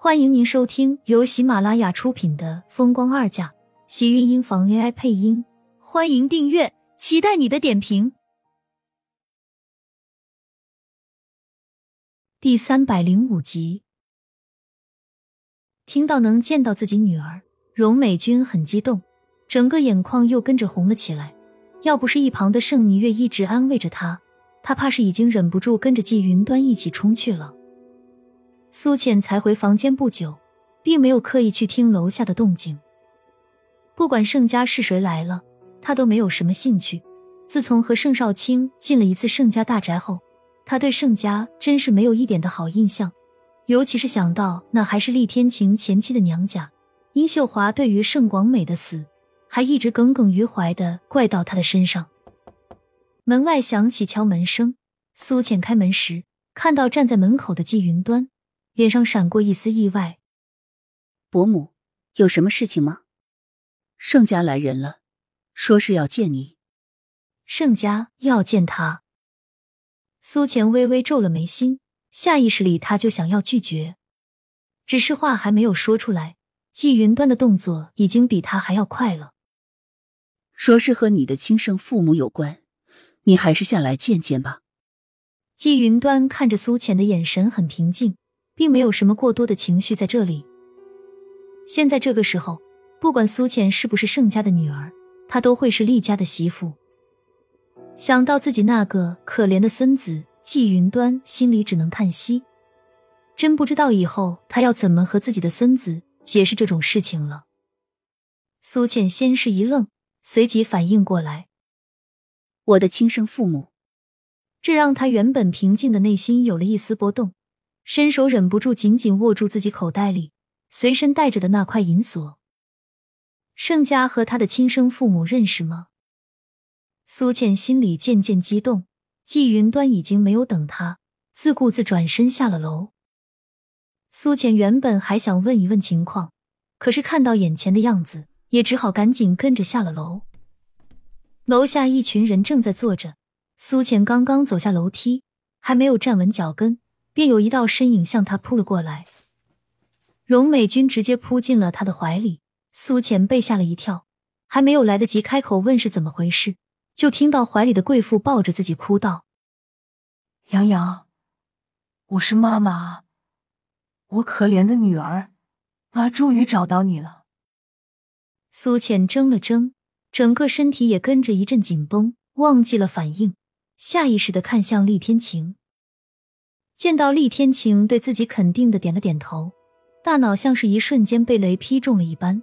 欢迎您收听由喜马拉雅出品的《风光二嫁》，喜运音房 AI 配音。欢迎订阅，期待你的点评。第三百零五集，听到能见到自己女儿，荣美君很激动，整个眼眶又跟着红了起来。要不是一旁的盛霓月一直安慰着她，她怕是已经忍不住跟着季云端一起冲去了。苏浅才回房间不久，并没有刻意去听楼下的动静。不管盛家是谁来了，他都没有什么兴趣。自从和盛少卿进了一次盛家大宅后，他对盛家真是没有一点的好印象。尤其是想到那还是厉天晴前妻的娘家，殷秀华对于盛广美的死，还一直耿耿于怀的怪到他的身上。门外响起敲门声，苏浅开门时，看到站在门口的季云端。脸上闪过一丝意外。伯母，有什么事情吗？盛家来人了，说是要见你。盛家要见他。苏浅微微皱了眉心，下意识里他就想要拒绝，只是话还没有说出来，季云端的动作已经比他还要快了。说是和你的亲生父母有关，你还是下来见见吧。季云端看着苏浅的眼神很平静。并没有什么过多的情绪在这里。现在这个时候，不管苏浅是不是盛家的女儿，她都会是厉家的媳妇。想到自己那个可怜的孙子季云端，心里只能叹息。真不知道以后他要怎么和自己的孙子解释这种事情了。苏浅先是一愣，随即反应过来：“我的亲生父母。”这让他原本平静的内心有了一丝波动。伸手忍不住紧紧握住自己口袋里随身带着的那块银锁。盛家和他的亲生父母认识吗？苏倩心里渐渐激动。季云端已经没有等他，自顾自转身下了楼。苏倩原本还想问一问情况，可是看到眼前的样子，也只好赶紧跟着下了楼。楼下一群人正在坐着，苏倩刚刚走下楼梯，还没有站稳脚跟。便有一道身影向他扑了过来，荣美君直接扑进了他的怀里。苏浅被吓了一跳，还没有来得及开口问是怎么回事，就听到怀里的贵妇抱着自己哭道：“洋洋，我是妈妈，我可怜的女儿，妈终于找到你了。”苏浅怔了怔，整个身体也跟着一阵紧绷，忘记了反应，下意识的看向厉天晴。见到厉天晴对自己肯定的点了点头，大脑像是一瞬间被雷劈中了一般。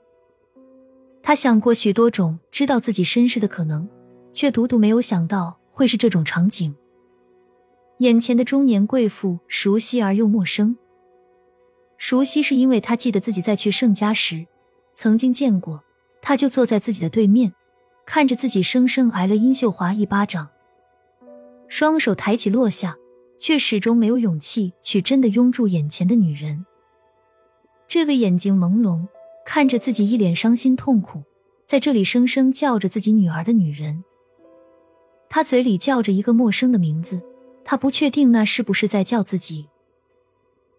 他想过许多种知道自己身世的可能，却独独没有想到会是这种场景。眼前的中年贵妇熟悉而又陌生。熟悉是因为他记得自己在去盛家时曾经见过，他就坐在自己的对面，看着自己生生挨了殷秀华一巴掌，双手抬起落下。却始终没有勇气去真的拥住眼前的女人。这个眼睛朦胧，看着自己一脸伤心痛苦，在这里声声叫着自己女儿的女人。他嘴里叫着一个陌生的名字，他不确定那是不是在叫自己。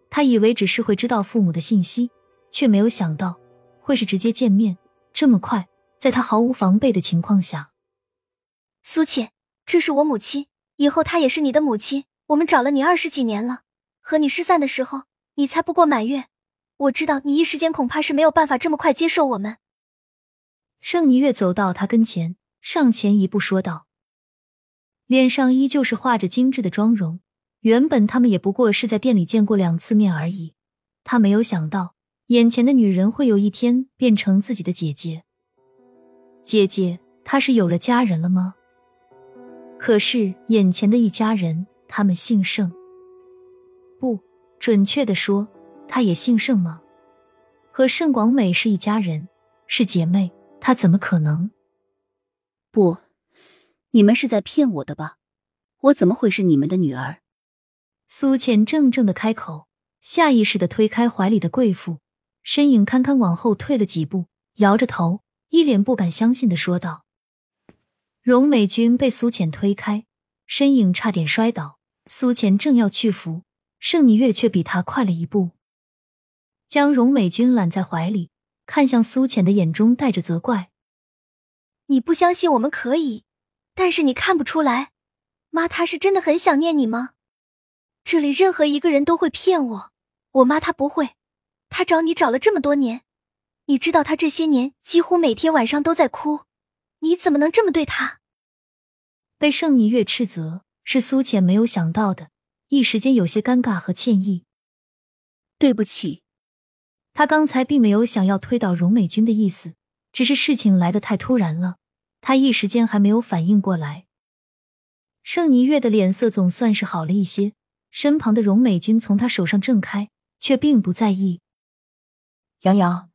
他以为只是会知道父母的信息，却没有想到会是直接见面这么快，在他毫无防备的情况下。苏浅，这是我母亲，以后她也是你的母亲。我们找了你二十几年了，和你失散的时候，你才不过满月。我知道你一时间恐怕是没有办法这么快接受我们。盛霓月走到他跟前，上前一步说道，脸上依旧是画着精致的妆容。原本他们也不过是在店里见过两次面而已，他没有想到眼前的女人会有一天变成自己的姐姐。姐姐，她是有了家人了吗？可是眼前的一家人。他们姓盛，不准确的说，他也姓盛吗？和盛广美是一家人，是姐妹，他怎么可能？不，你们是在骗我的吧？我怎么会是你们的女儿？苏浅怔怔的开口，下意识的推开怀里的贵妇，身影堪堪往后退了几步，摇着头，一脸不敢相信的说道：“荣美君被苏浅推开，身影差点摔倒。”苏浅正要去扶，盛霓月却比他快了一步。将荣美君揽在怀里，看向苏浅的眼中带着责怪：“你不相信我们可以，但是你看不出来，妈她是真的很想念你吗？这里任何一个人都会骗我，我妈她不会，她找你找了这么多年，你知道她这些年几乎每天晚上都在哭，你怎么能这么对她？”被盛霓月斥责，是苏浅没有想到的，一时间有些尴尬和歉意。对不起。他刚才并没有想要推倒荣美君的意思，只是事情来得太突然了，他一时间还没有反应过来。盛霓月的脸色总算是好了一些，身旁的荣美君从他手上挣开，却并不在意。杨洋，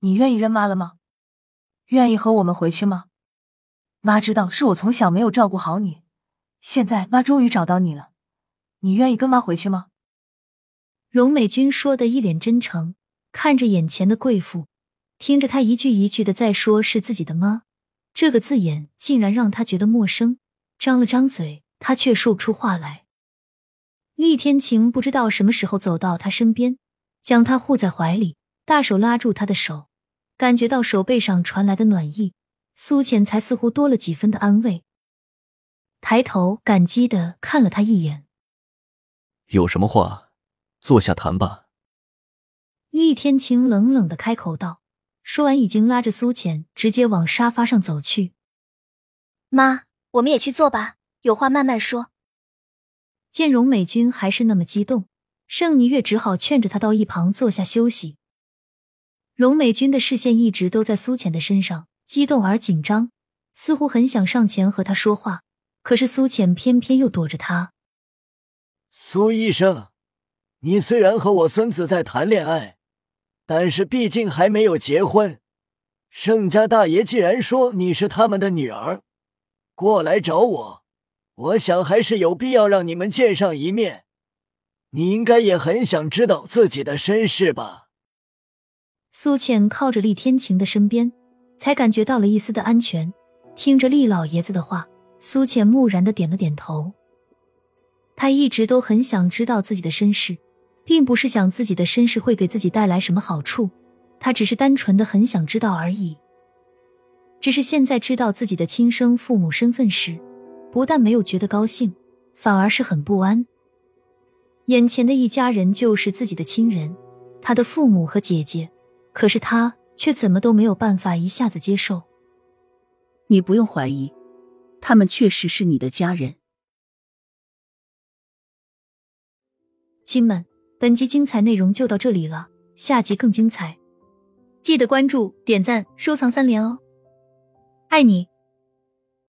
你愿意认妈了吗？愿意和我们回去吗？妈知道是我从小没有照顾好你，现在妈终于找到你了，你愿意跟妈回去吗？荣美君说的一脸真诚。看着眼前的贵妇，听着她一句一句的在说是自己的妈，这个字眼竟然让他觉得陌生。张了张嘴，他却说不出话来。厉天晴不知道什么时候走到他身边，将他护在怀里，大手拉住他的手，感觉到手背上传来的暖意，苏浅才似乎多了几分的安慰。抬头感激的看了他一眼，有什么话，坐下谈吧。厉天晴冷冷的开口道，说完，已经拉着苏浅直接往沙发上走去。妈，我们也去坐吧，有话慢慢说。见荣美君还是那么激动，盛霓月只好劝着她到一旁坐下休息。荣美君的视线一直都在苏浅的身上，激动而紧张，似乎很想上前和他说话，可是苏浅偏偏又躲着他。苏医生，你虽然和我孙子在谈恋爱。但是毕竟还没有结婚，盛家大爷既然说你是他们的女儿，过来找我，我想还是有必要让你们见上一面。你应该也很想知道自己的身世吧？苏浅靠着厉天晴的身边，才感觉到了一丝的安全。听着厉老爷子的话，苏浅木然的点了点头。他一直都很想知道自己的身世。并不是想自己的身世会给自己带来什么好处，他只是单纯的很想知道而已。只是现在知道自己的亲生父母身份时，不但没有觉得高兴，反而是很不安。眼前的一家人就是自己的亲人，他的父母和姐姐，可是他却怎么都没有办法一下子接受。你不用怀疑，他们确实是你的家人，亲们。本集精彩内容就到这里了，下集更精彩，记得关注、点赞、收藏三连哦，爱你。